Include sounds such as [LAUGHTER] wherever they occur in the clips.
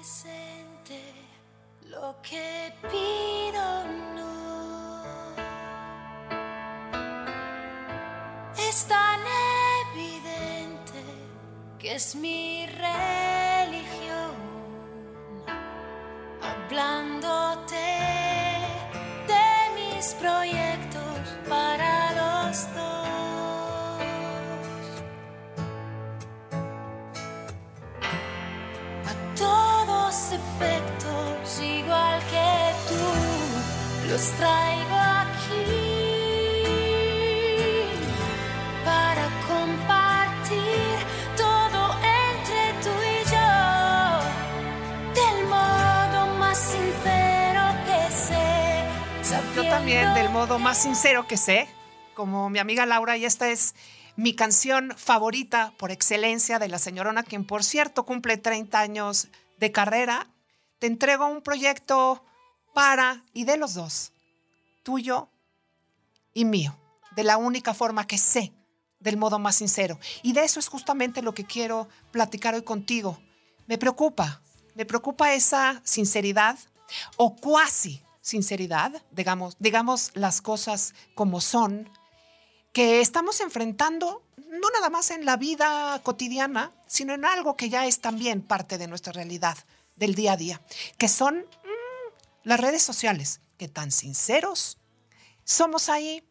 presente, lo que pido es tan evidente que es mi religión Yo también, del modo más sincero que sé, como mi amiga Laura, y esta es mi canción favorita por excelencia de la señorona, quien por cierto cumple 30 años de carrera. Te entrego un proyecto para y de los dos, tuyo y mío, de la única forma que sé, del modo más sincero. Y de eso es justamente lo que quiero platicar hoy contigo. Me preocupa, me preocupa esa sinceridad o cuasi sinceridad, digamos, digamos las cosas como son, que estamos enfrentando no nada más en la vida cotidiana, sino en algo que ya es también parte de nuestra realidad del día a día, que son mm, las redes sociales, que tan sinceros somos ahí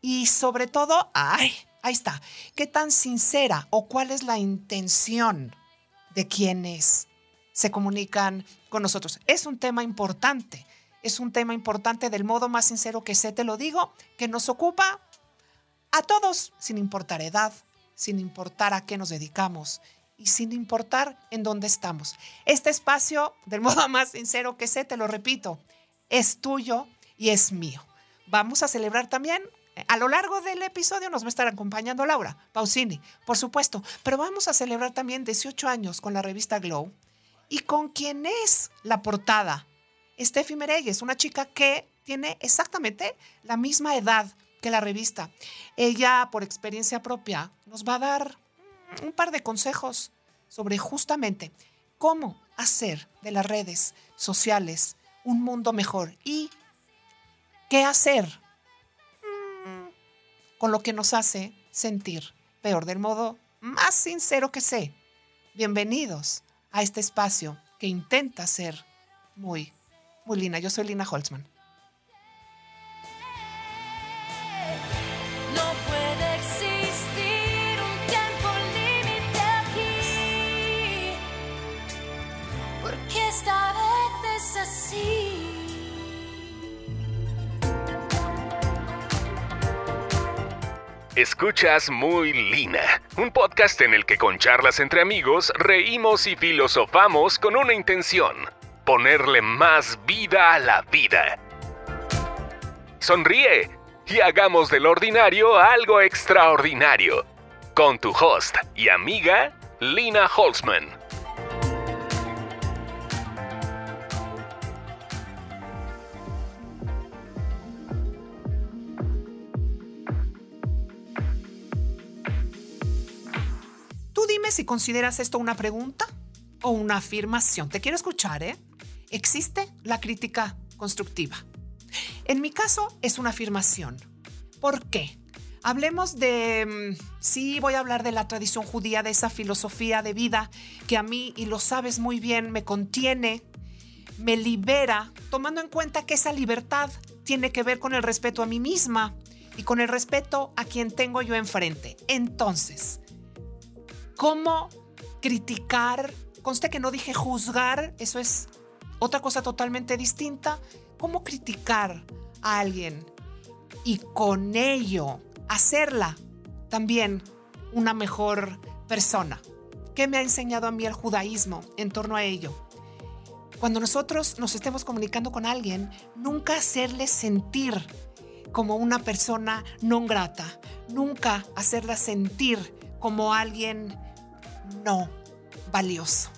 y sobre todo, ay, ahí está, qué tan sincera o cuál es la intención de quienes se comunican con nosotros. Es un tema importante, es un tema importante del modo más sincero que sé, te lo digo, que nos ocupa a todos, sin importar edad, sin importar a qué nos dedicamos y sin importar en dónde estamos. Este espacio, del modo [LAUGHS] más sincero que sé, te lo repito, es tuyo y es mío. Vamos a celebrar también, a lo largo del episodio nos va a estar acompañando Laura Pausini, por supuesto, pero vamos a celebrar también 18 años con la revista Glow y con quien es la portada, Steffi Mereyes, una chica que tiene exactamente la misma edad que la revista. Ella, por experiencia propia, nos va a dar un par de consejos sobre justamente cómo hacer de las redes sociales un mundo mejor y qué hacer con lo que nos hace sentir peor, del modo más sincero que sé. Bienvenidos a este espacio que intenta ser muy, muy Lina. Yo soy Lina Holtzman. No puede existir un tiempo límite aquí, porque esta vez es así. Escuchas Muy Lina, un podcast en el que con charlas entre amigos reímos y filosofamos con una intención, ponerle más vida a la vida. Sonríe y hagamos del ordinario algo extraordinario. Con tu host y amiga, Lina Holtzman. Tú dime si consideras esto una pregunta o una afirmación. Te quiero escuchar, ¿eh? ¿Existe la crítica constructiva? En mi caso es una afirmación. ¿Por qué? Hablemos de, mm, sí, voy a hablar de la tradición judía, de esa filosofía de vida que a mí, y lo sabes muy bien, me contiene, me libera, tomando en cuenta que esa libertad tiene que ver con el respeto a mí misma y con el respeto a quien tengo yo enfrente. Entonces, ¿cómo criticar? Conste que no dije juzgar, eso es otra cosa totalmente distinta. ¿Cómo criticar a alguien y con ello hacerla también una mejor persona? ¿Qué me ha enseñado a mí el judaísmo en torno a ello? Cuando nosotros nos estemos comunicando con alguien, nunca hacerle sentir como una persona no grata, nunca hacerla sentir como alguien no valioso.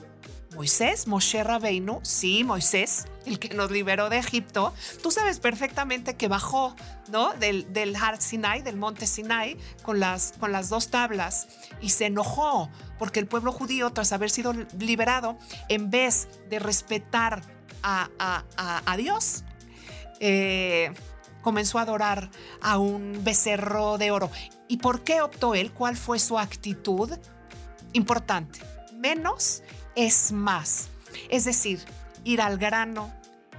Moisés, Moshe Rabeinu, sí, Moisés, el que nos liberó de Egipto, tú sabes perfectamente que bajó, ¿no? Del, del Har Sinai, del monte Sinai, con las, con las dos tablas y se enojó porque el pueblo judío, tras haber sido liberado, en vez de respetar a, a- a- Dios, eh, comenzó a adorar a un becerro de oro. ¿Y por qué optó él? ¿Cuál fue su actitud? Importante. Menos es más. Es decir, ir al grano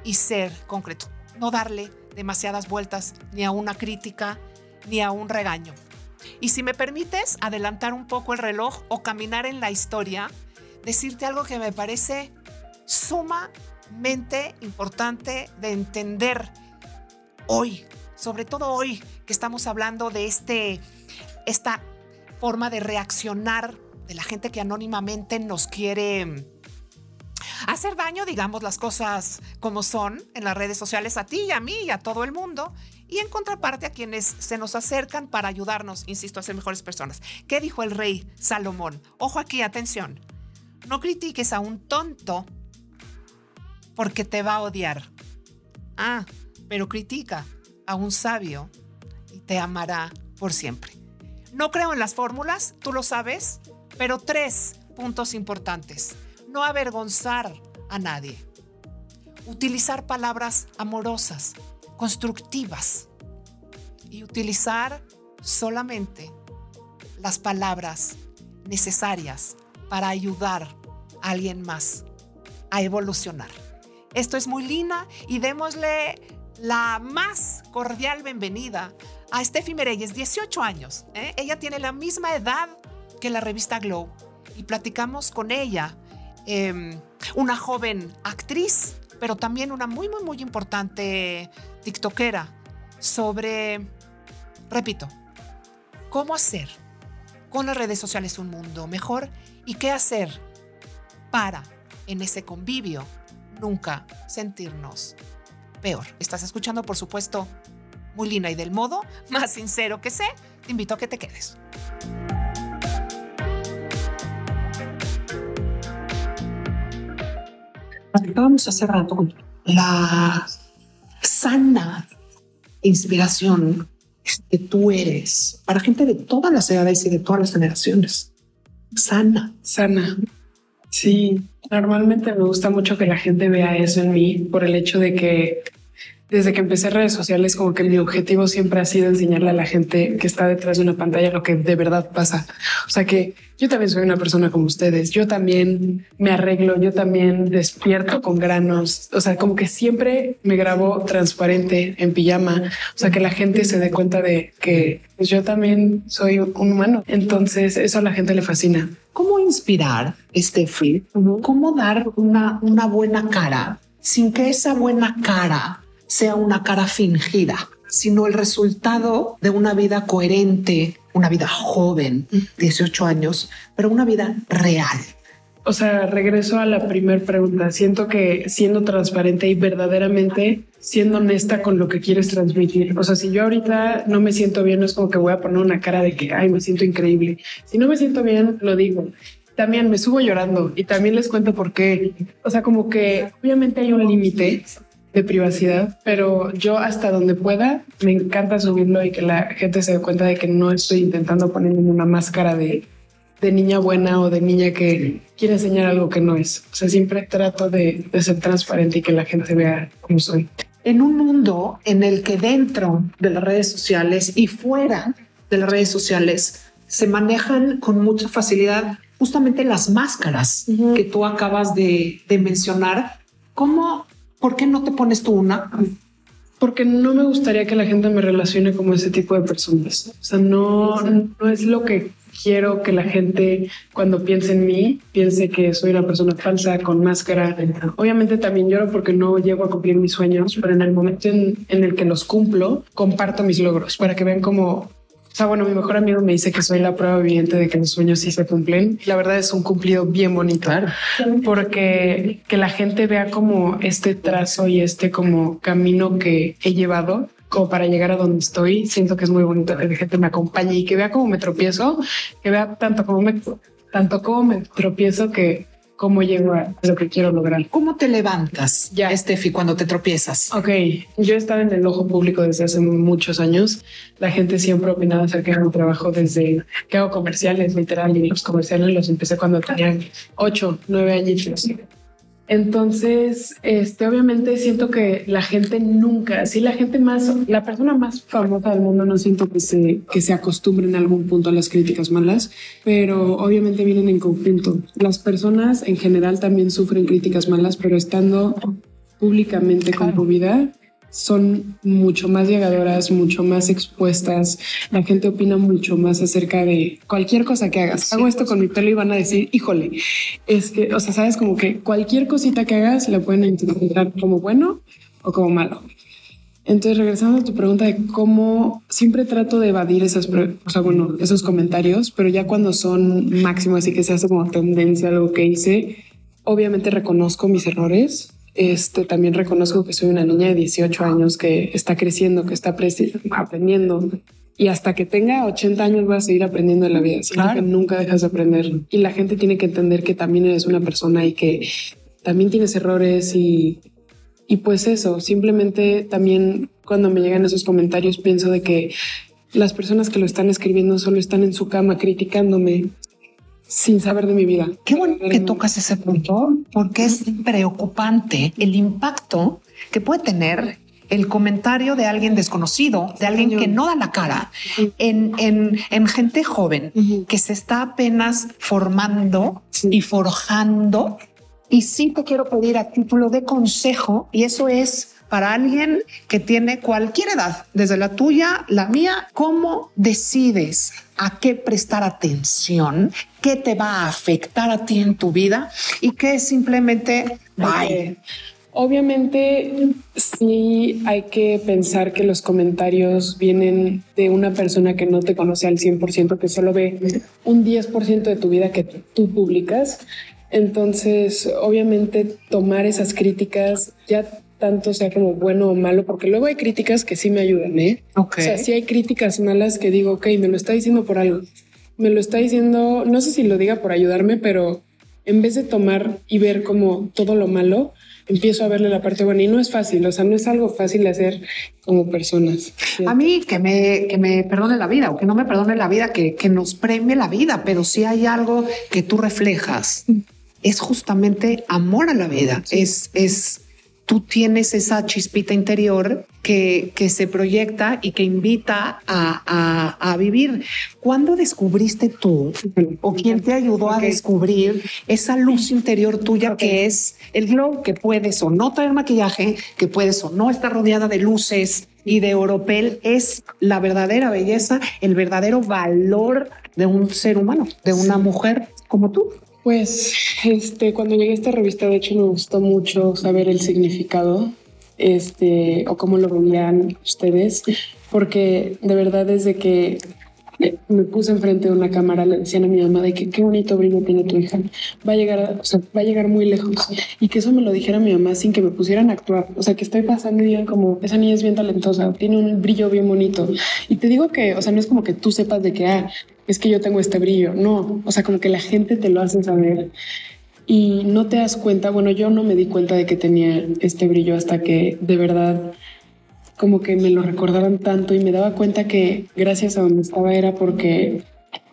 y ser concreto. No darle demasiadas vueltas ni a una crítica ni a un regaño. Y si me permites adelantar un poco el reloj o caminar en la historia, decirte algo que me parece sumamente importante de entender hoy, sobre todo hoy que estamos hablando de este, esta forma de reaccionar de la gente que anónimamente nos quiere hacer daño, digamos las cosas como son en las redes sociales a ti y a mí y a todo el mundo. Y en contraparte a quienes se nos acercan para ayudarnos, insisto, a ser mejores personas. ¿Qué dijo el rey Salomón? Ojo aquí, atención. No critiques a un tonto porque te va a odiar. Ah, pero critica a un sabio y te amará por siempre. No creo en las fórmulas, tú lo sabes, pero tres puntos importantes. No avergonzar a nadie. Utilizar palabras amorosas, constructivas. Y utilizar solamente las palabras necesarias para ayudar a alguien más a evolucionar. Esto es muy Lina y démosle la más cordial bienvenida a Steffi Mereyes, 18 años. ¿eh? Ella tiene la misma edad que la revista Glow y platicamos con ella, eh, una joven actriz, pero también una muy, muy, muy importante TikTokera, sobre, repito, cómo hacer con las redes sociales un mundo mejor y qué hacer para, en ese convivio, nunca sentirnos peor. Estás escuchando, por supuesto, muy Lina y del modo más sincero que sé, te invito a que te quedes. Platicábamos hace rato la sana inspiración que tú eres para gente de todas las edades y de todas las generaciones. Sana. Sana. Sí, normalmente me gusta mucho que la gente vea eso en mí por el hecho de que desde que empecé redes sociales como que mi objetivo siempre ha sido enseñarle a la gente que está detrás de una pantalla lo que de verdad pasa. O sea que yo también soy una persona como ustedes, yo también me arreglo, yo también despierto con granos, o sea, como que siempre me grabo transparente en pijama, o sea, que la gente se dé cuenta de que pues, yo también soy un humano. Entonces eso a la gente le fascina. ¿Cómo inspirar, Steffi? ¿Cómo dar una, una buena cara sin que esa buena cara sea una cara fingida, sino el resultado de una vida coherente, una vida joven, 18 años, pero una vida real? O sea, regreso a la primera pregunta. Siento que siendo transparente y verdaderamente siendo honesta con lo que quieres transmitir. O sea, si yo ahorita no me siento bien, no es como que voy a poner una cara de que, ay, me siento increíble. Si no me siento bien, lo digo. También me subo llorando y también les cuento por qué. O sea, como que obviamente hay un límite de privacidad, pero yo hasta donde pueda me encanta subirlo y que la gente se dé cuenta de que no estoy intentando ponerme una máscara de de niña buena o de niña que quiere enseñar algo que no es. O sea, siempre trato de, de ser transparente y que la gente vea cómo soy. En un mundo en el que dentro de las redes sociales y fuera de las redes sociales se manejan con mucha facilidad justamente las máscaras que tú acabas de, de mencionar, ¿cómo, por qué no te pones tú una? Porque no me gustaría que la gente me relacione como ese tipo de personas. O sea, no, no es lo que quiero que la gente cuando piense en mí piense que soy una persona falsa con máscara. Obviamente también lloro porque no llego a cumplir mis sueños, pero en el momento en, el que los cumplo, comparto mis logros para que vean como o sea, bueno, mi mejor amigo me dice que soy la prueba viviente de que los sueños sí se cumplen. La verdad es un cumplido bien bonito porque que la gente vea como este trazo y este como camino que he llevado como para llegar a donde estoy. Siento que es muy bonito que la gente me acompañe y que vea cómo me tropiezo, que vea tanto como me, tanto como me tropiezo que cómo llego a lo que quiero lograr. ¿Cómo te levantas, Ya. Steffi, cuando te tropiezas? Ok, yo he estado en el ojo público desde hace muchos años. La gente siempre ha opinado acerca de mi trabajo desde que hago comerciales, literal, y los comerciales los empecé cuando tenía ocho, nueve añitos. Entonces, este, obviamente siento que la gente nunca, sí, la gente más, la persona más famosa del mundo, no siento que se, que se acostumbre en algún punto a las críticas malas, pero obviamente vienen en conjunto. Las personas en general también sufren críticas malas, pero estando públicamente con tu vida son mucho más llegadoras, mucho más expuestas. La gente opina mucho más acerca de cualquier cosa que hagas. Hago esto con mi pelo y van a decir, híjole, es que, o sea, sabes como que cualquier cosita que hagas la pueden interpretar como bueno o como malo. Entonces, regresando a tu pregunta de cómo siempre trato de evadir esas, o sea, bueno, esos comentarios, pero ya cuando son máximos, así que se hace como tendencia algo que hice, obviamente reconozco mis errores. Este también reconozco que soy una niña de 18 años que está creciendo, que está aprendiendo. Y hasta que tenga 80 años voy a seguir aprendiendo de la vida. Siento Claro. que nunca dejas de aprender. Y la gente tiene que entender que también eres una persona y que también tienes errores y, y pues eso, simplemente también cuando me llegan esos comentarios pienso de que las personas que lo están escribiendo solo están en su cama criticándome sin saber de mi vida. Qué bueno que tocas ese punto, porque es preocupante el impacto que puede tener el comentario de alguien desconocido, de alguien que no da la cara, en, en, en gente joven que se está apenas formando y forjando. Y sí te quiero pedir a título de consejo, y eso es para alguien que tiene cualquier edad, desde la tuya, la mía, ¿cómo decides a qué prestar atención? ¿Qué te va a afectar a ti en tu vida? Y qué es simplemente, bye. Obviamente sí hay que pensar que los comentarios vienen de una persona que no te conoce al 100%, que solo ve un 10% de tu vida que tú publicas. Entonces, obviamente tomar esas críticas ya tanto sea como bueno o malo, porque luego hay críticas que sí me ayudan, ¿eh? Ok. O sea, sí hay críticas malas que digo, ok, me lo está diciendo por algo. Me lo está diciendo, no sé si lo diga por ayudarme, pero en vez de tomar y ver como todo lo malo, empiezo a verle la parte buena y no es fácil, o sea, no es algo fácil hacer como personas. A mí que me, que me perdone la vida o que no me perdone la vida, que, que nos premie la vida, pero si hay algo que tú reflejas, es justamente amor a la vida. Es, es, tú tienes esa chispita interior que, que se proyecta y que invita a, a, a vivir. ¿Cuándo descubriste tú o quién te ayudó a descubrir esa luz interior tuya que es el glow que puedes o no traer maquillaje, que puedes o no estar rodeada de luces y de oropel? Es la verdadera belleza, el verdadero valor de un ser humano, de una mujer como tú. Pues este, cuando llegué a esta revista, de hecho, me gustó mucho saber el significado, este, o cómo lo veían ustedes, porque de verdad desde que me puse enfrente de una cámara le decían a mi mamá de que qué bonito brillo tiene tu hija, va a llegar, o sea, va a llegar muy lejos y que eso me lo dijera mi mamá sin que me pusieran a actuar, o sea, que estoy pasando y digan como esa niña es bien talentosa, tiene un brillo bien bonito y te digo que, o sea, no es como que tú sepas de que ah, es que yo tengo este brillo, no, o sea, como que la gente te lo hace saber y no te das cuenta, bueno, yo no me di cuenta de que tenía este brillo hasta que de verdad como que me lo recordaban tanto y me daba cuenta que gracias a donde estaba era porque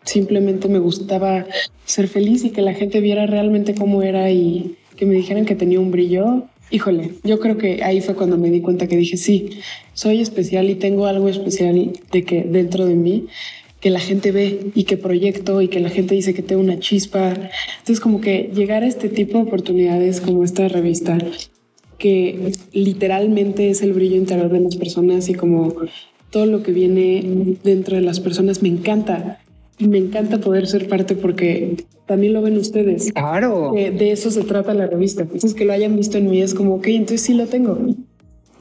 simplemente me gustaba ser feliz y que la gente viera realmente cómo era y que me dijeran que tenía un brillo. Híjole, yo creo que ahí fue cuando me di cuenta que dije, sí, soy especial y tengo algo especial de que dentro de mí que la gente ve y que proyecto y que la gente dice que tengo una chispa. Entonces como que llegar a este tipo de oportunidades como esta revista que literalmente es el brillo interior de las personas y como todo lo que viene dentro de las personas me encanta. Y me encanta poder ser parte porque también lo ven ustedes. Claro. Eh, de eso se trata la revista. Entonces que lo hayan visto en mí es como, ok, entonces sí lo tengo.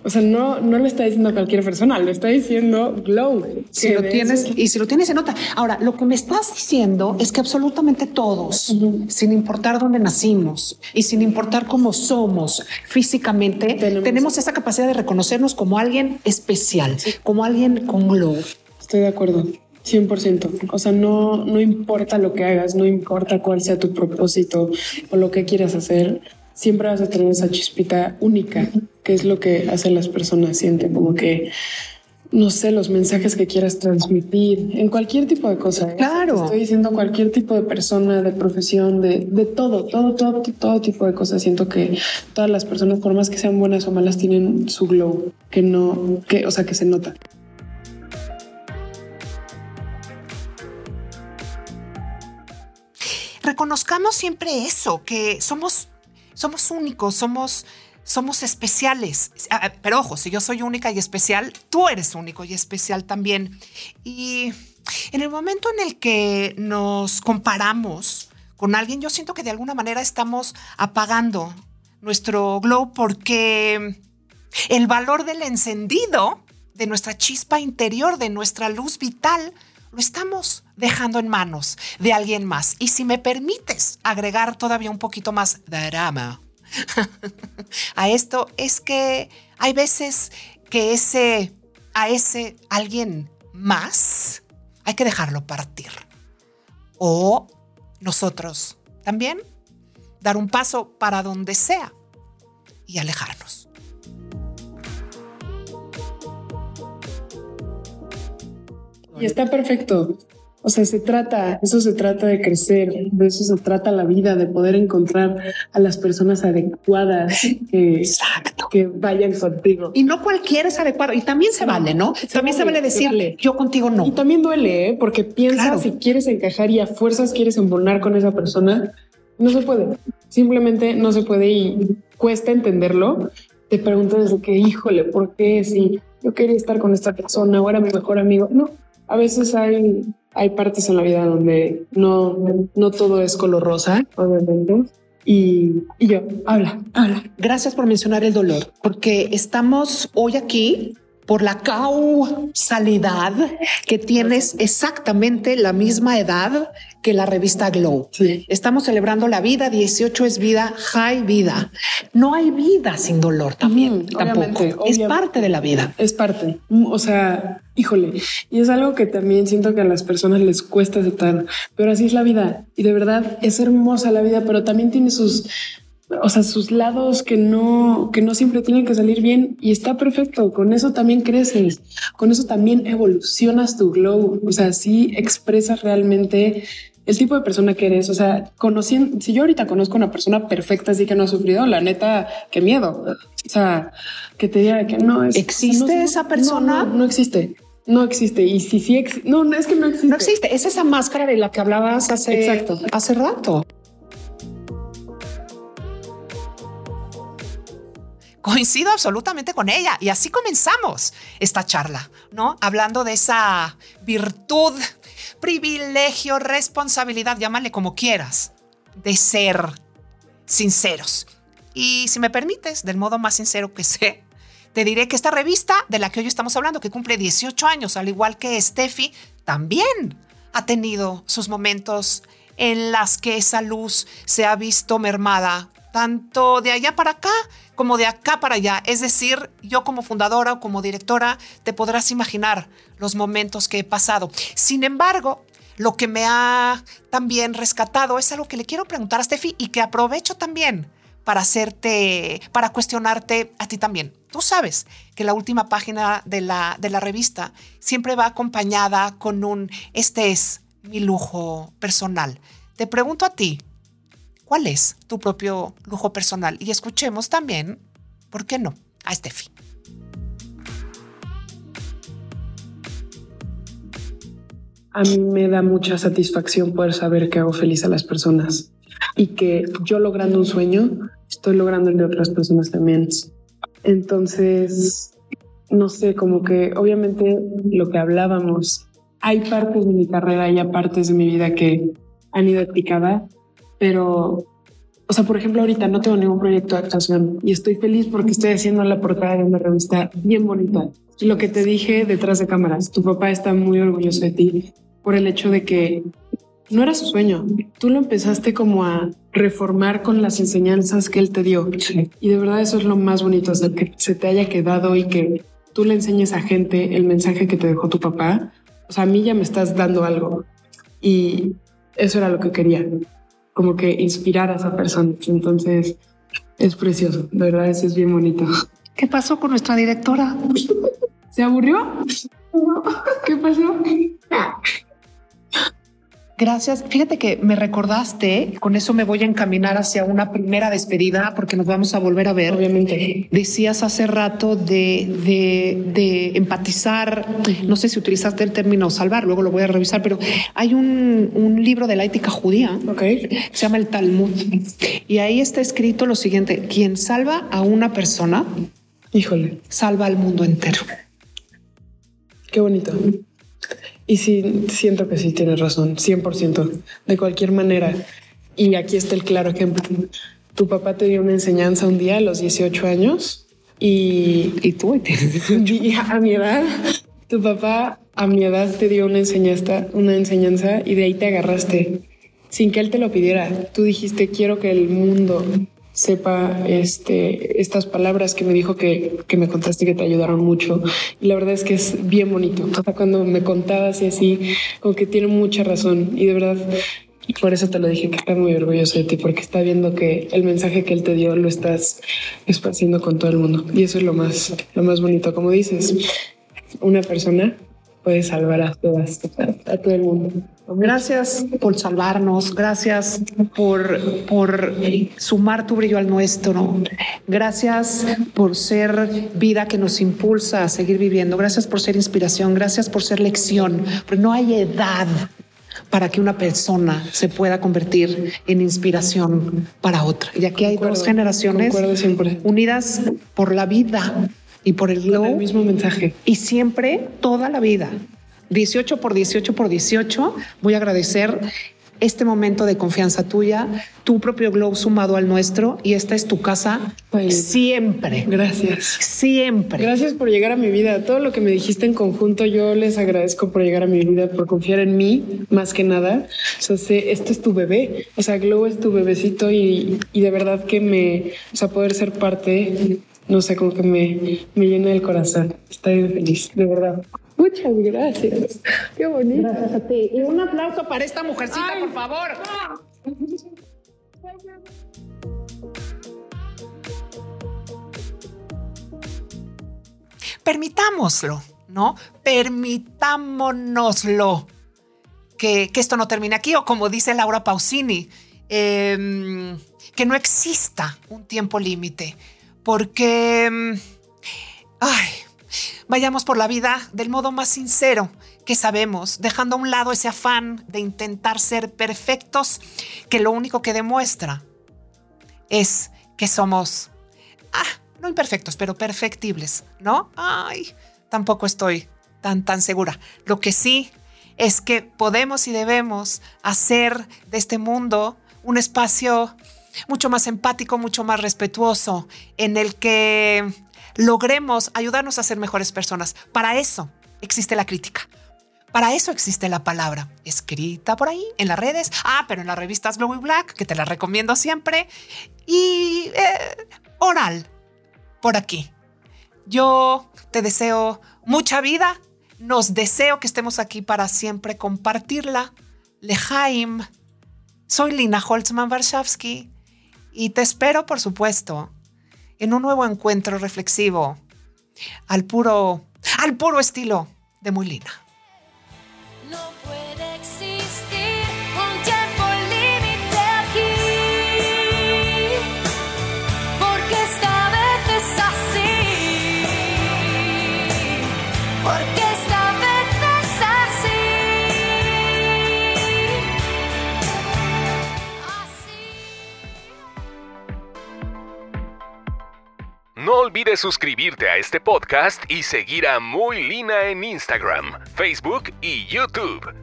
O sea, no, no lo está diciendo a cualquier persona, lo está diciendo Glow. Si lo tienes eso- y si lo tienes se nota. Ahora, lo que me estás diciendo es que absolutamente todos, sin importar dónde nacimos y sin importar cómo somos físicamente, tenemos, Tenemos- esa capacidad de reconocernos como alguien especial, como alguien con glow. Estoy de acuerdo. 100%. O sea, no, no importa lo que hagas, no importa cuál sea tu propósito o lo que quieras hacer, siempre vas a tener esa chispita única, que es lo que hacen las personas, sienten como que, no sé, los mensajes que quieras transmitir en cualquier tipo de cosa. ¿eh? Claro. Estoy diciendo cualquier tipo de persona, de profesión, de, de todo, todo, todo, todo tipo de cosas. Siento que todas las personas, por más que sean buenas o malas, tienen su glow, que no, que, o sea, que se nota. reconozcamos siempre eso, que somos, somos únicos, somos, somos especiales. Pero ojo, si yo soy única y especial, tú eres único y especial también. Y en el momento en el que nos comparamos con alguien, yo siento que de alguna manera estamos apagando nuestro glow porque el valor del encendido, de nuestra chispa interior, de nuestra luz vital, lo estamos dejando en manos de alguien más. Y si me permites agregar todavía un poquito más de drama [LAUGHS] a esto, es que hay veces que ese, a ese alguien más hay que dejarlo partir. O nosotros también dar un paso para donde sea y alejarnos. Y está perfecto. O sea, se trata, eso se trata de crecer, de eso se trata la vida, de poder encontrar a las personas adecuadas que, Exacto. que vayan contigo. Y no cualquiera es adecuado. Y también se vale, ¿no? también se vale, vale se decirle, vale. yo contigo Y no. también duele, ¿eh? porque piensas Claro. si quieres encajar y a fuerzas quieres embonar con esa persona, no se puede. Simplemente no se puede y cuesta entenderlo. Te preguntas de que, híjole, ¿por qué? Si yo quería estar con esta persona era mi mejor amigo. No, a veces hay, hay partes en la vida donde no, no todo es color rosa, obviamente. Y, y yo, habla, habla. Gracias por mencionar el dolor, porque estamos hoy aquí por la causalidad que tienes exactamente la misma edad que la revista Glow. Sí. Estamos celebrando la vida, 18 es vida, high vida. No hay vida sin dolor también, Mm, tampoco. obviamente, Es parte de la vida. Es parte. Mm, O sea, híjole. Y es algo que también siento que a las personas les cuesta aceptar. Pero así es la vida. Y de verdad es hermosa la vida, pero también tiene sus, o sea, sus lados que no, que no siempre tienen que salir bien. Y está perfecto. Con eso también creces. Con eso también evolucionas tu glow. O sea, sí expresas realmente el tipo de persona que eres. O sea, conociendo, si yo ahorita conozco a una persona perfecta, así que no ha sufrido, la neta, qué miedo. O sea, que te diga que no es. ¿Existe no, esa persona? No, no, no existe. No existe. Y si sí, ex- no, no es que no existe. No existe. Es esa máscara de la que hablabas hace, Exacto. hace rato. Coincido absolutamente con ella y así comenzamos esta charla, ¿no? Hablando de esa virtud, privilegio, responsabilidad, llámale como quieras, de ser sinceros. Y si me permites, del modo más sincero que sé, te diré que esta revista de la que hoy estamos hablando, que cumple 18 años, al igual que Steffi, también ha tenido sus momentos en las que esa luz se ha visto mermada, tanto de allá para acá como de acá para allá. Es decir, yo como fundadora o como directora, te podrás imaginar los momentos que he pasado. Sin embargo, lo que me ha también rescatado es algo que le quiero preguntar a Steffi y que aprovecho también para hacerte, para cuestionarte a ti también. Tú sabes que la última página de la, de la revista siempre va acompañada con un, este es mi lujo personal. Te pregunto a ti, ¿cuál es tu propio lujo personal? Y escuchemos también, ¿por qué no? A Steffi. A mí me da mucha satisfacción poder saber que hago feliz a las personas y que yo logrando un sueño, estoy logrando el de otras personas también. Entonces, no sé, como que obviamente lo que hablábamos, hay partes de mi carrera y hay partes de mi vida que han ido en picada, pero, o sea, por ejemplo, ahorita no tengo ningún proyecto de actuación y estoy feliz porque estoy haciendo la portada de una revista bien bonita. Lo que te dije detrás de cámaras, tu papá está muy orgulloso de ti por el hecho de que no era su sueño. Tú lo empezaste como a reformar con las enseñanzas que él te dio. Y de verdad eso es lo más bonito, es que se te haya quedado y que tú le enseñes a gente el mensaje que te dejó tu papá. o sea, a mí ya me estás dando algo. Y eso era lo que quería, como que inspirar a esa persona. Entonces, es precioso, de verdad, eso es bien bonito. ¿Qué pasó con nuestra directora? ¿Se aburrió? ¿Qué pasó? [LAUGHS] Gracias. Fíjate que me recordaste, con eso me voy a encaminar hacia una primera despedida porque nos vamos a volver a ver. Obviamente. Decías hace rato de, de, de empatizar, no sé si utilizaste el término salvar, luego lo voy a revisar, pero hay un, un libro de la ética judía Ok. que se llama el Talmud y ahí está escrito lo siguiente, quien salva a una persona, Híjole, salva al mundo entero. qué bonito. Y sí, siento que sí tienes razón, 100%, de cualquier manera. Y aquí está el claro ejemplo. Tu papá te dio una enseñanza un día a los 18 años y, Y tú, y a mi edad, tu papá a mi edad te dio una enseñanza, una enseñanza y de ahí te agarraste sin que él te lo pidiera. Tú dijiste, quiero que el mundo sepa este, estas palabras que me dijo que, que me contaste que te ayudaron mucho. Y la verdad es que es bien bonito. O cuando me contabas y así, como que tiene mucha razón. Y de verdad, por eso te lo dije, que está muy orgulloso de ti, porque está viendo que el mensaje que él te dio lo estás esparciendo con todo el mundo. Y eso es lo más, lo más bonito. Como dices, una persona puede salvar a todas, a todo el mundo. Gracias por salvarnos, gracias por, por sumar tu brillo al nuestro, gracias por ser vida que nos impulsa a seguir viviendo, gracias por ser inspiración, gracias por ser lección, pero no hay edad para que una persona se pueda convertir en inspiración para otra. Y aquí hay Concuerdo, dos generaciones concuerdo 100%. unidas por la vida y por el globo el mismo mensaje. y siempre toda la vida. 18 por 18 por 18. Voy a agradecer este momento de confianza tuya, tu propio glow sumado al nuestro y esta es tu casa siempre. Gracias. Siempre. Gracias por llegar a mi vida. Todo lo que me dijiste en conjunto, yo les agradezco por llegar a mi vida, por confiar en mí, más que nada. O sea, sé, esto es tu bebé. O sea, Glow es tu bebecito y, y de verdad que me, o sea, poder ser parte, no sé, como que me, me llena el corazón. Estoy bien feliz, de verdad. Muchas gracias. Qué bonito. Y un aplauso para esta mujercita, por favor. Permitámoslo, ¿no? Permitámonoslo. Que, que esto no termine aquí, o como dice Laura Pausini, em, que no exista un tiempo límite, porque em, ay, vayamos por la vida del modo más sincero que sabemos, dejando a un lado ese afán de intentar ser perfectos, que lo único que demuestra es que somos, ah, no imperfectos, pero perfectibles, ¿no? Ay, tampoco estoy tan, tan segura. Lo que sí es que podemos y debemos hacer de este mundo un espacio mucho más empático, mucho más respetuoso, en el que logremos ayudarnos a ser mejores personas. Para eso existe la crítica. Para eso existe la palabra escrita por ahí en las redes. Ah, pero en las revistas y Black, que te las recomiendo siempre. Y eh, oral, por aquí. Yo te deseo mucha vida. Nos deseo que estemos aquí para siempre compartirla. Lejaim. Soy Lina Holtzman Warszawski y te espero, por supuesto, en un nuevo encuentro reflexivo al puro, al puro estilo de muy Lina. Suscribirte a este podcast y seguir a Muy Lina en Instagram, Facebook y YouTube.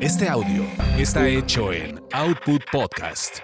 Este audio está hecho en Output Podcast.